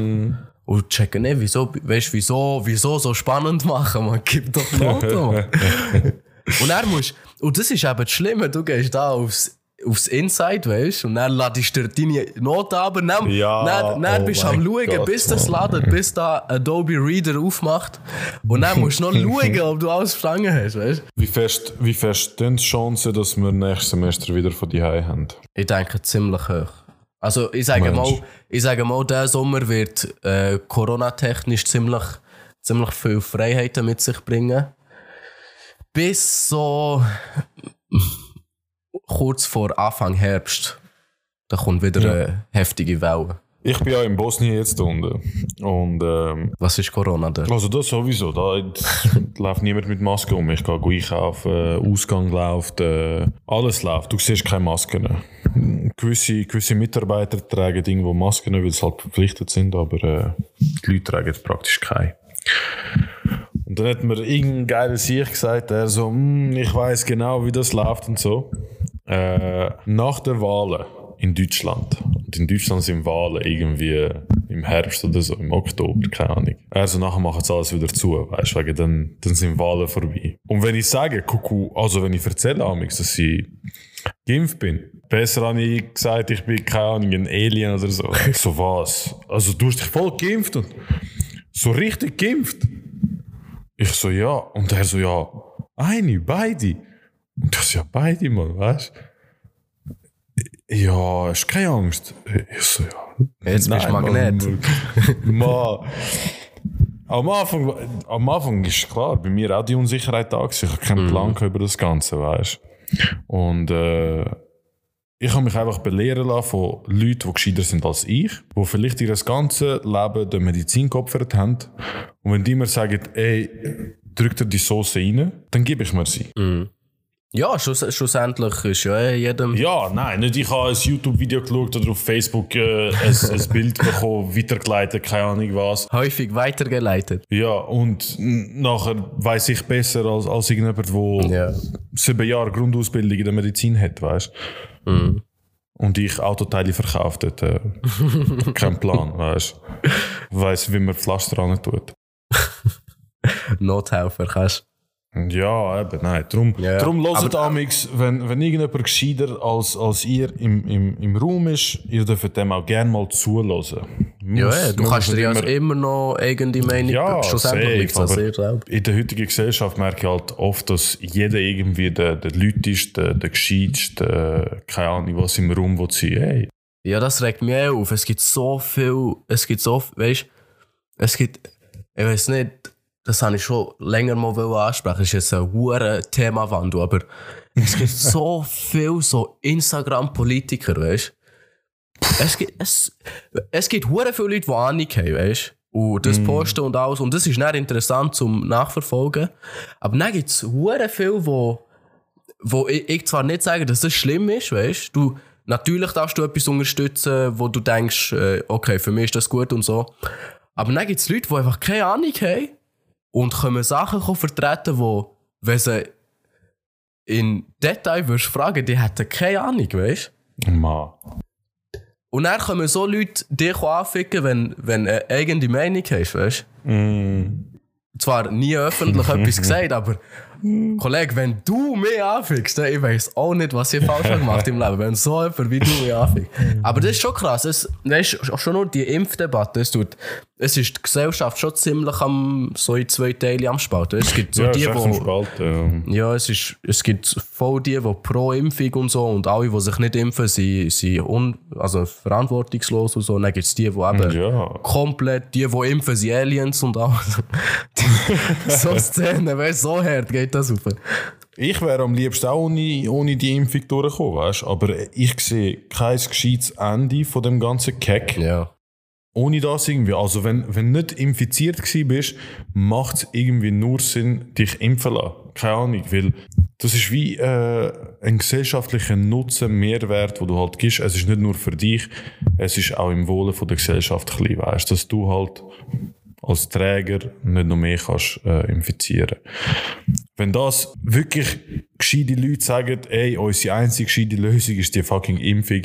Und checken nicht, wieso, weißt, wieso, wieso so spannend machen, man gibt doch Noten, Mann. Und er muss, und das ist eben das Schlimme, du gehst da aufs, aufs Inside, weißt und dann ladest du deine Noten ab, und dann, Ja, dann, dann oh bist du am Schauen, Gott, bis das ladet, bis da Adobe Reader aufmacht. Und dann musst du noch schauen, ob du alles verstanden hast, weißt Wie fest, wie fest stehen die Chancen, dass wir nächstes Semester wieder von die haben? Ich denke ziemlich hoch. Also ich sage Mensch. mal, ich sage mal, der Sommer wird äh, Corona-technisch ziemlich, ziemlich viel Freiheiten mit sich bringen. Bis so kurz vor Anfang Herbst. Da kommt wieder Ja. eine heftige Welle. Ich bin ja in Bosnien jetzt unten. Und ähm, Was ist Corona da? also das sowieso. Da läuft niemand mit Maske um. Ich gehe einkaufen, äh, Ausgang läuft, äh, alles läuft. Du siehst keine Masken. Gewisse, gewisse Mitarbeiter tragen irgendwo Masken, weil sie halt verpflichtet sind, aber äh, die Leute tragen praktisch keine. Und dann hat mir irgendein geiler Sieg gesagt, der so, «Hm, ich weiß genau, wie das läuft und so. Äh, nach der Wahlen in Deutschland, und in Deutschland sind Wahlen irgendwie im Herbst oder so, im Oktober, keine Ahnung. Also nachher machen sie alles wieder zu, weißt du, wegen dann, dann sind Wahlen vorbei. Und wenn ich sage, Kuckuck, also wenn ich erzähle amigs, dass ich geimpft bin, besser habe ich gesagt, ich bin keine Ahnung, ein Alien oder so. so was? Also du hast dich voll geimpft und so richtig geimpft? Ich so, ja. Und er so, ja, eine, beide. Ich so, ja, beide mal, weißt du? Ja, hast keine Angst. Ich so, ja. Jetzt bist du Magnet. Mann. Mann. Am Anfang, am Anfang ist klar, bei mir auch die Unsicherheit da gewesen. Ich habe keinen Plan gehabt über das Ganze, weißt du? Und äh, ich habe mich einfach belehren lassen von Leuten, die gescheiter sind als ich, die vielleicht ihr ganzes Leben der Medizin geopfert haben. Und wenn die mir sagen, ey, drück dir die Soße rein, dann gebe ich mir sie. Ja, schluss, schlussendlich ist ja eh jedem. Ja, nein, nicht ich habe ein YouTube-Video geschaut oder auf Facebook äh, ein, ein Bild bekommen, weitergeleitet, keine Ahnung was. häufig weitergeleitet. Ja, und nachher weiß ich besser als, als irgendjemand, der Ja. sieben Jahre Grundausbildung in der Medizin hat, weißt Mhm. Und ich Autoteile verkauft dort. Äh, kein Plan, weißt Weiß, wie man Pflaster ran tut. Nothelfer kannst. Ja, eben, nein. Darum, Ja. darum Aber- hört amix, wenn, wenn irgendjemand gescheiter als, als ihr im, im, im Raum ist, ihr dürft dem auch gerne mal zuhören. Ja, ja, du kannst dir ja nicht immer noch eigene Meinung Ja, Schlussendlich safe, liegt aber- selber. in der heutigen Gesellschaft merke ich halt oft, dass jeder irgendwie der, der Leuteste, der, der Gescheiteste, keine Ahnung, was im Raum will sein. Hey, Ja, das regt mich auch auf. Es gibt so viel, es gibt so, weißt es gibt, ich weiß nicht, das habe ich schon länger mal ansprechen. Das ist jetzt ein hoher Themawandel, aber es gibt so viel so Instagram-Politiker, weißt es gibt, es, es gibt hure viele Leute, die Ahnung haben, weißt Und das posten und alles. Und das ist nicht interessant zum Nachverfolgen. Aber dann gibt es hure viele, die wo ich, ich zwar nicht sage, dass das schlimm ist, weißt du, natürlich darfst du etwas unterstützen, wo du denkst, äh, okay, für mich ist das gut und so. Aber dann gibt es Leute, die einfach keine Ahnung haben und können Sachen vertreten, wo, wenn sie in Detail würdest fragen, die hätten keine Ahnung, weißt Mann. Und dann können so Leute dich anficken, wenn, wenn du eine eigene Meinung hast, weißt Mm. zwar nie öffentlich etwas gesagt, aber Kollege, wenn du mich anfickst, dann, ich weiß auch nicht, was ich falsch gemacht im Leben, wenn so jemand wie du mich anfickt. Aber das ist schon krass. Es, das ist schon nur die Impfdebatte. Es, tut, es ist die Gesellschaft schon ziemlich am, so in zwei Teile am Spalten. Es gibt so Ja, die, die. Spalten. Ja. Ja, es, ist, es gibt voll die, die pro Impfung und so und alle, die sich nicht impfen, sind, sind un, also verantwortungslos und so. Und dann gibt es die, die eben Ja. komplett, die, die impfen, sind Aliens und alles. So Szenen, weißt du, so hart geht das auf. Ich wäre am liebsten auch ohne, ohne die Impfung durchgekommen, weißt Aber ich sehe kein gescheites Ende von dem ganzen Keck. Ja. Ohne das irgendwie. Also, wenn, du nicht infiziert gewesen bist, macht es irgendwie nur Sinn, dich impfen zu lassen. Keine Ahnung, weil das ist wie äh, ein gesellschaftlicher Nutzen, Mehrwert, wo du halt gibst. Es ist nicht nur für dich, es ist auch im Wohle von der Gesellschaft ein bisschen, weißt, dass du halt als Träger nicht noch mehr kannst äh, infizieren. Wenn das wirklich gescheite Leute sagen, ey, unsere einzige gescheite Lösung ist die fucking Impfung,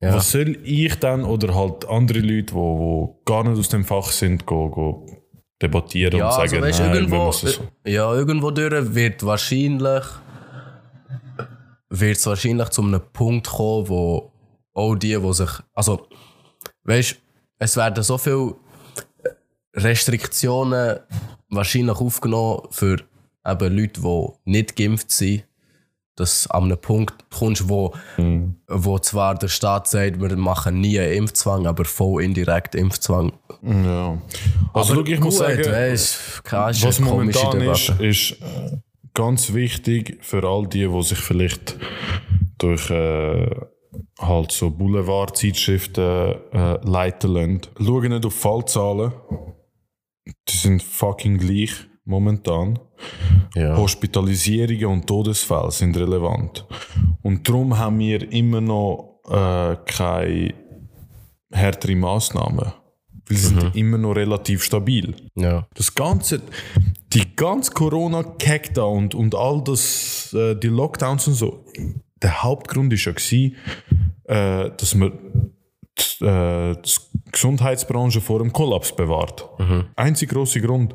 Ja. was soll ich dann oder halt andere Leute, die wo, wo gar nicht aus dem Fach sind, go, go debattieren Ja, und sagen, also weißt, nein, wir irgendwo, müssen so. ja, irgendwo durch wird wahrscheinlich wird es wahrscheinlich zu einem Punkt kommen, wo auch die, die sich, also, weißt, es werden so viele Restriktionen wahrscheinlich aufgenommen für eben Leute, die nicht geimpft sind, dass an einem Punkt kommst, wo, wo zwar der Staat sagt, wir machen nie einen Impfzwang, aber voll indirekt Impfzwang. Ja. Also, aber ich muss gut, sagen, weißt, was momentan ist, ist äh, ganz wichtig für all die, die sich vielleicht durch äh, halt so Boulevard-Zeitschriften äh, leiten lassen. Schauen nicht auf Fallzahlen. Die sind fucking gleich momentan. Ja. Hospitalisierungen und Todesfälle sind relevant. Und darum haben wir immer noch äh, keine härtere Massnahmen. Weil sie sind immer noch relativ stabil. ja. Das ganze, die ganze Corona-Kack da und, und all das, äh, die Lockdowns und so, der Hauptgrund ist ja gewesen, äh, dass man die, äh, die Gesundheitsbranche vor dem Kollaps bewahrt. Einzig große Grund.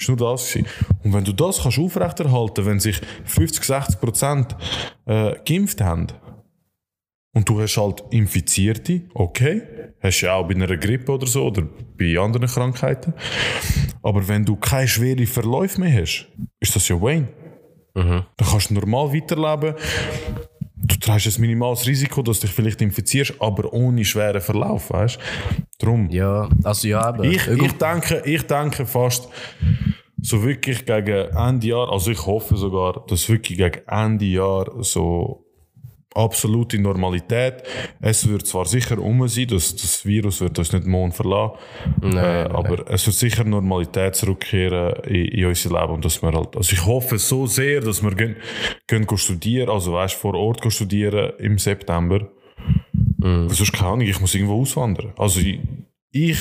Ist nur das gewesen. Und wenn du das kannst aufrechterhalten, wenn sich 50, 60 Prozent äh, geimpft haben, und du hast halt Infizierte, okay, hast ja auch bei einer Grippe oder so oder bei anderen Krankheiten. Aber wenn du keine schweren Verläufe mehr hast, ist das ja Wayne. Dann kannst du normal weiterleben. Du trägst ein minimales Risiko, dass du dich vielleicht infizierst, aber ohne schweren Verlauf, weißt du? Darum. Ja, also ja, aber. Ich, ich, denke, ich denke fast, so wirklich gegen Ende Jahr, also ich hoffe sogar, dass wirklich gegen Ende Jahr so absolute Normalität. Es wird zwar sicher um sein, dass das Virus wird uns nicht morgen verlassen, Nein, äh, nein, aber es wird sicher Normalität zurückkehren in, in unser Leben und dass wir halt, also ich hoffe so sehr, dass wir gehen, gehen studieren, also weißt vor Ort studieren im September. Mhm. Sonst keine Ahnung, ich muss irgendwo auswandern. Also ich, ich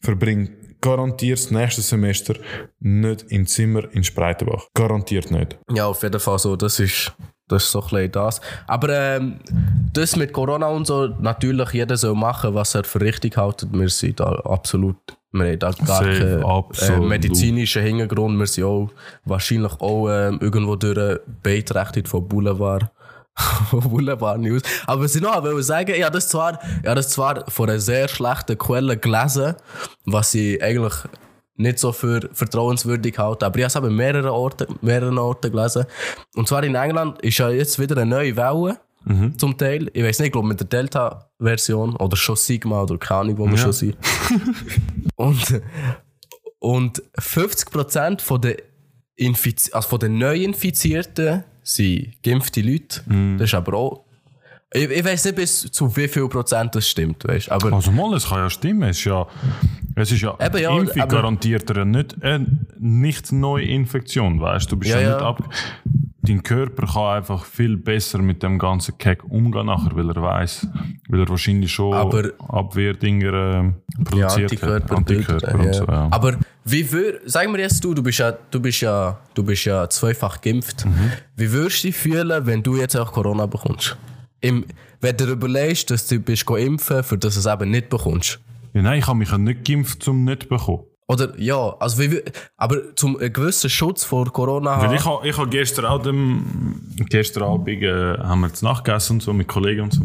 verbringe garantiert das nächste Semester nicht im Zimmer in Spreitenbach. Garantiert nicht. Ja, auf jeden Fall so, das ist, das ist so ein bisschen das. Aber ähm, das mit Corona und so, natürlich jeder soll machen, was er für richtig hält. Wir sind da absolut, wir haben da gar keinen äh, medizinischen Hintergrund. Wir sind auch wahrscheinlich auch ähm, irgendwo durch beeinträchtigt von Boulevard. Boulevard News. Aber was ich noch will sagen, ich habe das zwar, ich habe das zwar von einer sehr schlechten Quelle gelesen, was ich eigentlich nicht so für vertrauenswürdig halte. Aber ich habe es eben mehreren Orten, mehreren Orten gelesen. Und zwar in England ist ja jetzt wieder eine neue Welle. Zum Teil. Ich weiß nicht, ich glaube mit der Delta-Version oder schon Sigma oder keine Ahnung, wo wir Ja. schon sind. und, und 50% von den, Infiz also von den Neuinfizierten sind geimpfte Leute. Das ist aber auch. Ich, ich weiß nicht, bis zu wie viel Prozent das stimmt, weißt aber. Also mal, es kann ja stimmen. Es ist ja, es ist ja, Eben, ja, Impfung garantiert dir nicht eine nicht neue Infektion, weißt du? Bist ja, Ja, nicht ja. ab. Dein Körper kann einfach viel besser mit dem ganzen Keck umgehen nachher, weil er weiß, weil er wahrscheinlich schon Aber- Abwehrdinger äh, ja, produziert Antikörper, hat. Antikörper und ja. so, ja. Aber wie wür, sag mir jetzt du, du bist ja, du bist ja, du bist ja zweifach geimpft. Mhm. Wie würdest du dich fühlen, wenn du jetzt auch Corona bekommst? Im, wenn du überlegst, dass du bist impfen, für das du es eben nicht bekommst. ja, nein, ich habe mich ja nicht geimpft, um nicht zu bekommen. Oder ja, also wie, aber zum einen gewissen Schutz vor Corona Weil ich habe ich ha gestern auch dem, gestern Abend äh, haben wir zu Nacht gegessen und so mit Kollegen und so.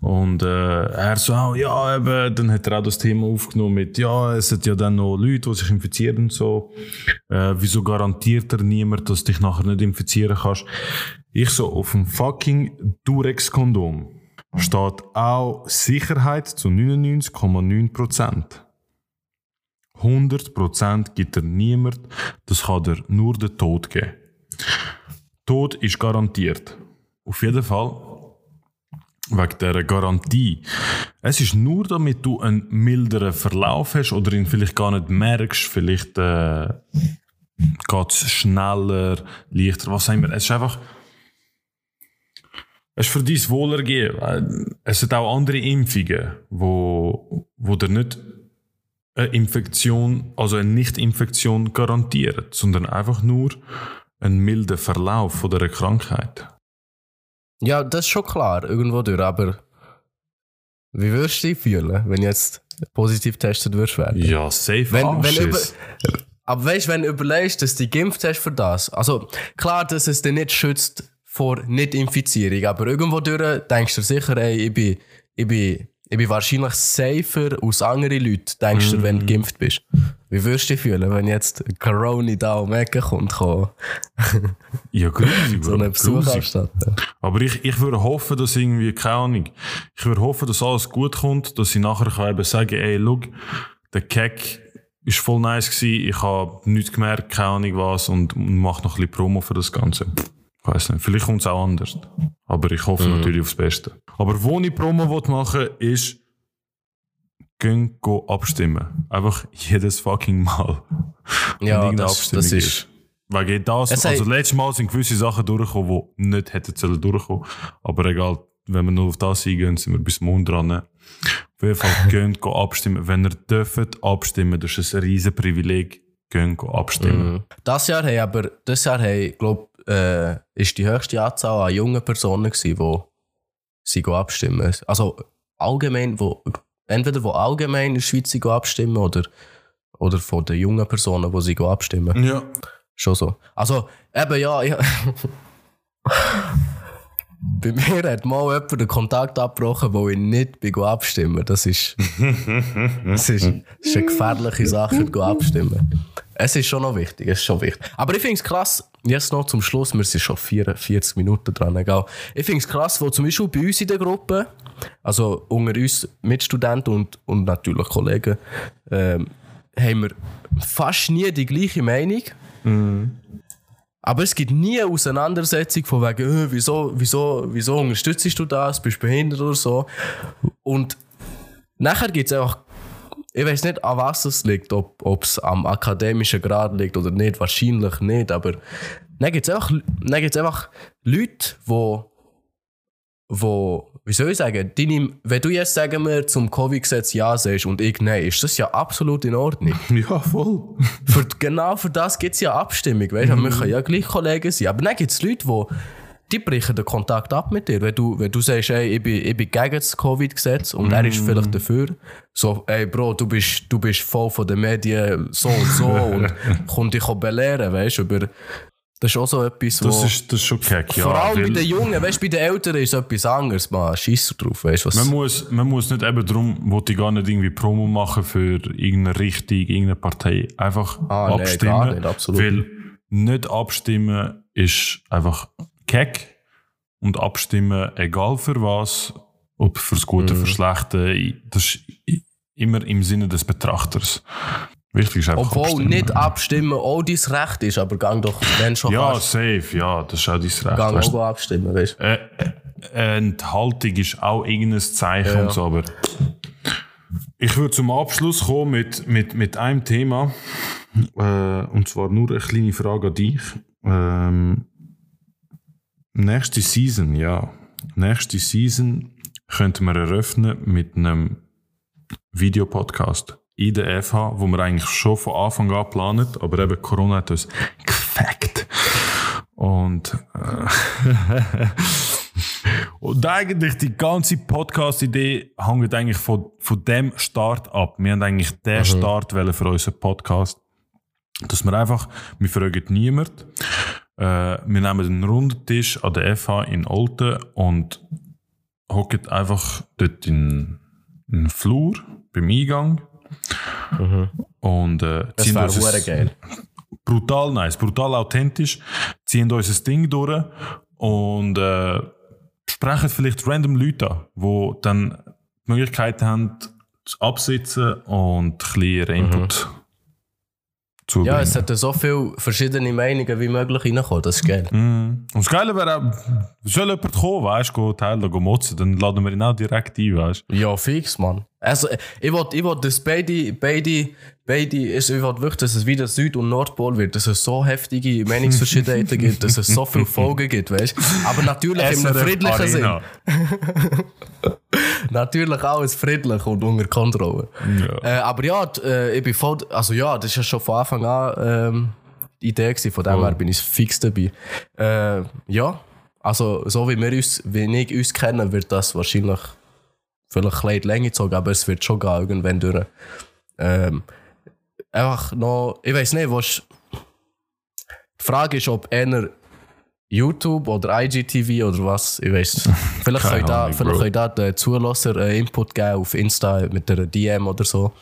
Und äh, er so, oh, ja, eben, dann hat er auch das Thema aufgenommen mit, ja, es hat ja dann noch Leute, die sich infizieren und so. Äh, wieso garantiert er niemand, dass du dich nachher nicht infizieren kannst? Ich so, auf dem fucking Durex-Kondom steht auch Sicherheit zu 99,9%. 100% gibt er niemand, das kann dir nur der Tod geben. Tod ist garantiert. Auf jeden Fall. Wegen dieser Garantie. Es ist nur, damit du einen milderen Verlauf hast oder ihn vielleicht gar nicht merkst. Vielleicht äh, geht es schneller, leichter, was auch immer. Es ist einfach. Es ist für dein Wohlergehen. Es sind auch andere Impfungen, wo, wo dir nicht eine Infektion, also eine Nicht-Infektion garantieren, sondern einfach nur einen milden Verlauf von dieser Krankheit. Ja, das ist schon klar, irgendwo durch, aber wie würdest du dich fühlen, wenn jetzt positiv getestet würdest werden? Ja, safe Wenn, wenn über, aber weißt du, wenn du überlegst, dass du geimpft hast für das, also klar, dass es dich nicht schützt vor Nicht-Infizierung, aber irgendwo durch denkst du dir sicher, ey, ich bin, ich bin, ich bin wahrscheinlich safer als andere Leute, denkst du, wenn du geimpft bist. Wie würdest du dich fühlen, wenn jetzt Corona da um die Ecke kommt, Ja, grusig, so einen Besuch? Aber ich, ich würde hoffen, dass irgendwie, keine Ahnung, ich würde hoffen, dass alles gut kommt, dass ich nachher kann eben sagen ey, schau, der Keck ist voll nice gewesen, ich habe nichts gemerkt, keine Ahnung was, und, und mache noch ein bisschen Promo für das Ganze. Ich weiß nicht, vielleicht kommt es auch anders. Aber ich hoffe natürlich aufs Beste. Aber wo ich Promo will machen ist, gehen go abstimmen. Einfach jedes fucking Mal. Ja, das, das ist... Wegen das, Es also letztes Mal sind gewisse Sachen durchgekommen, die nicht hätten sollen durchkommen. Aber egal, wenn wir nur auf das eingehen, sind wir bis morgen dran. Auf jeden Fall, geht go abstimmen. Wenn ihr dürft abstimmen, das ist ein riesen Privileg, geht go abstimmen. Mhm. Das Jahr haben aber, das Jahr haben, glaub, äh, ist die höchste Anzahl an jungen Personen gewesen, die sie go abstimmen. Also allgemein, wo, entweder wo allgemein in der Schweiz sie abstimmen oder, oder von den jungen Personen, die sie abstimmen. Ja. Schon so. Also, eben ja, ich, bei mir hat mal jemand den Kontakt abgebrochen, wo ich nicht bin abstimmen. Das ist, das ist, das ist eine gefährliche Sache, abstimmen. Es ist schon noch wichtig, es ist schon wichtig. Aber ich finde es krass, jetzt noch zum Schluss, wir sind schon 44 Minuten dran, egal. Ich finde es krass, wo zum Beispiel bei uns in der Gruppe, also unter uns Mitstudenten und, und natürlich Kollegen, ähm, haben wir fast nie die gleiche Meinung. Aber es gibt nie eine Auseinandersetzung von wegen, äh, wieso, wieso, wieso unterstützt du das, bist du behindert oder so. Und nachher gibt es einfach, ich weiß nicht, an was es liegt, ob es am akademischen Grad liegt oder nicht, wahrscheinlich nicht, aber dann gibt es einfach, dann gibt's einfach Leute, die wo, wie soll ich sagen, deine, wenn du jetzt sagen wir zum Covid-Gesetz Ja sagst und ich Nein, ist das ja absolut in Ordnung. Ja, voll. für, genau für das gibt es ja Abstimmung, weißt du? Wir können ja gleich Kollegen sein. Aber dann gibt es Leute, die die brechen den Kontakt ab mit dir. Wenn du, wenn du sagst, ey, ich bin, ich bin gegen das Covid-Gesetz und er ist vielleicht dafür, so, ey Bro, du bist, du bist voll von den Medien so und so und komm dich auch belehren, weißt du, über das ist auch so etwas, Das wo... ist, das ist schon keck, ja. vor allem bei den Jungen, weißt du, bei den Älteren ist etwas anderes, man. Scheiß drauf, weißt du, was... Man muss, man muss nicht eben darum, wollte ich gar nicht irgendwie Promo machen für irgendeine Richtung, irgendeine Partei. Einfach Ah, nee, abstimmen. gar nicht, absolut weil nicht abstimmen ist einfach keck. Und abstimmen, egal für was, ob fürs Gute, Mhm. fürs Schlechte, das ist immer im Sinne des Betrachters. Wichtig ist einfach Obwohl abstimmen. nicht abstimmen auch dein Recht ist, aber gang doch, wenn schon Ja, kannst, safe, ja, das ist auch dein Recht. gang weißt auch abstimmen, weißt du. äh, äh, Enthaltung ist auch irgendein Zeichen Ja. und so, aber ich würde zum Abschluss kommen mit, mit, mit einem Thema, äh, und zwar nur eine kleine Frage an dich. Ähm, nächste Season, ja, nächste Season könnten wir eröffnen mit einem Videopodcast in der FH, wo wir eigentlich schon von Anfang an planen, aber eben Corona hat uns gefickt. Und äh, Und eigentlich die ganze Podcast-Idee hängt eigentlich von, von dem Start ab. Wir haben eigentlich den Start wollen für unseren Podcast. Dass wir einfach, wir fragen niemand. Äh, wir nehmen einen runden Tisch an der FH in Olten und hocken einfach dort in, den Flur beim Eingang. Und äh, Mhm. Das ziehen uns ein- geil. brutal nice, brutal authentisch, ziehen unser Ding durch und äh, sprechen vielleicht random Leute an, die dann die Möglichkeit haben, zu absitzen und ein bisschen ihren Input zu Ja, es hätten so viele verschiedene Meinungen wie möglich reinkommen, das ist geil. Und das Geile wäre auch, soll jemand kommen, weißt du, teilen, motzen, dann laden wir ihn auch direkt ein, weißt du. Ja, fix, Mann. Also, ich will, ich will dass beide, beide, beide, ich will wirklich, dass es wieder Süd- und Nordpol wird, dass es so heftige Meinungsverschiedenheiten gibt, dass es so viele Folgen gibt, weißt? Aber natürlich einem friedlichen Sinn. Natürlich alles friedlich und unter Kontrolle. Äh, aber ja, äh, ich bin voll, also ja, das ist ja schon von Anfang an ähm, die Idee gewesen, von dem her bin ich fix dabei. Äh, ja, also so wie wir uns, wie ich uns kennen, wird das wahrscheinlich vielleicht ein bisschen Länge gezogen, aber es wird schon gehen, irgendwann durch. Ähm, einfach noch, ich weiß nicht, was. Die Frage ist, ob einer YouTube oder IGTV oder was, ich weiß. Vielleicht Keine könnt da, Ahnung, vielleicht da den Zulasser äh, Input geben auf Insta mit einer DM oder so.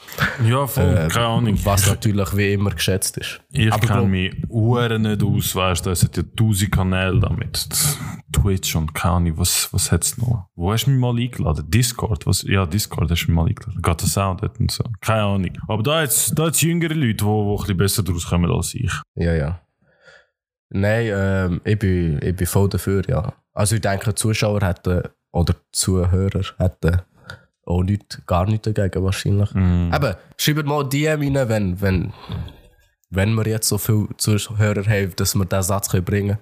Ja, voll, keine Ahnung. Was natürlich wie immer geschätzt ist. Ich Aber kenne mich Uhren nicht aus, weißt du, es hat ja tausend Kanäle damit. Twitch und keine Ahnung, was, was hat es noch? Wo hast du mich mal eingeladen? Discord? Was? Ja, Discord hast du mich mal eingeladen. Geht Sound dort und so. Keine Ahnung. Aber da jetzt, da jetzt jüngere Leute, die, die ein bisschen besser draus kommen als ich. Ja, ja. Nein, ähm, ich, bin, ich bin voll dafür, ja. Also ich denke, die Zuschauer hätten, oder die Zuhörer hätten auch nicht, gar nichts dagegen wahrscheinlich. Eben, schreibt mal DM rein, wenn, wenn, wenn wir jetzt so viele Zuhörer haben, dass wir diesen Satz können bringen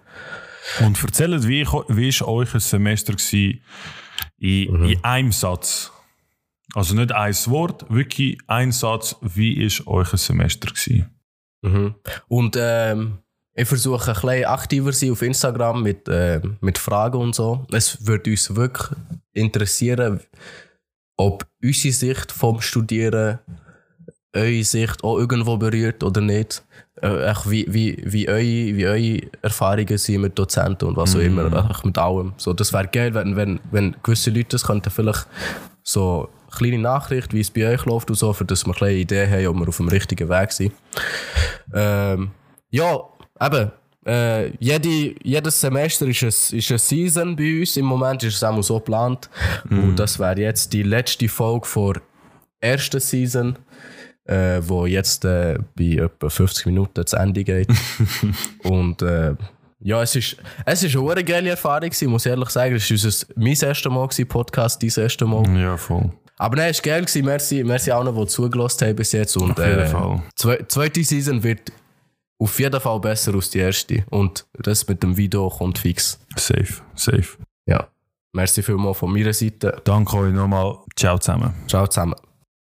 Und erzählt, wie, ist euch ein Semester gewesen in, in einem Satz? Also nicht ein Wort, wirklich ein Satz. Wie ist euch ein Semester gewesen? Mhm. Und ähm, ich versuche ein bisschen aktiver zu sein auf Instagram mit, ähm, mit Fragen und so. Es würde uns wirklich interessieren, ob unsere Sicht vom Studieren eure Sicht auch irgendwo berührt oder nicht. Äh, wie, wie, wie, eure, wie eure Erfahrungen sind mit Dozenten und was auch immer, einfach mit allem. So, das wäre geil, wenn, wenn, wenn gewisse Leute das könnten vielleicht so kleine Nachricht, wie es bei euch läuft und so, für dass wir eine kleine Idee haben, ob wir auf dem richtigen Weg sind. Ähm, ja, eben. Äh, jede, jedes Semester ist es ist eine Season bei uns. Im Moment ist es auch so geplant. Und das wäre jetzt die letzte Folge vor ersten Season, äh, wo jetzt äh, bei etwa 50 Minuten zu Ende geht. Und äh, ja, es ist, es ist eine geile Erfahrung, gewesen, muss ich ehrlich sagen. Es war unser, mein erstes Mal, gewesen, Podcast, dein erstes Mal. Ja, voll. Aber nein, es war geil. Gewesen. Merci, merci allen, die zugelassen haben bis jetzt. Und, Auf jeden äh, Fall. Zwe zweite Season wird auf jeden Fall besser als die erste. Und das mit dem Video kommt fix. Safe, safe. Ja. Merci vielmals von meiner Seite. Danke euch nochmal. Ciao zusammen. Ciao zusammen.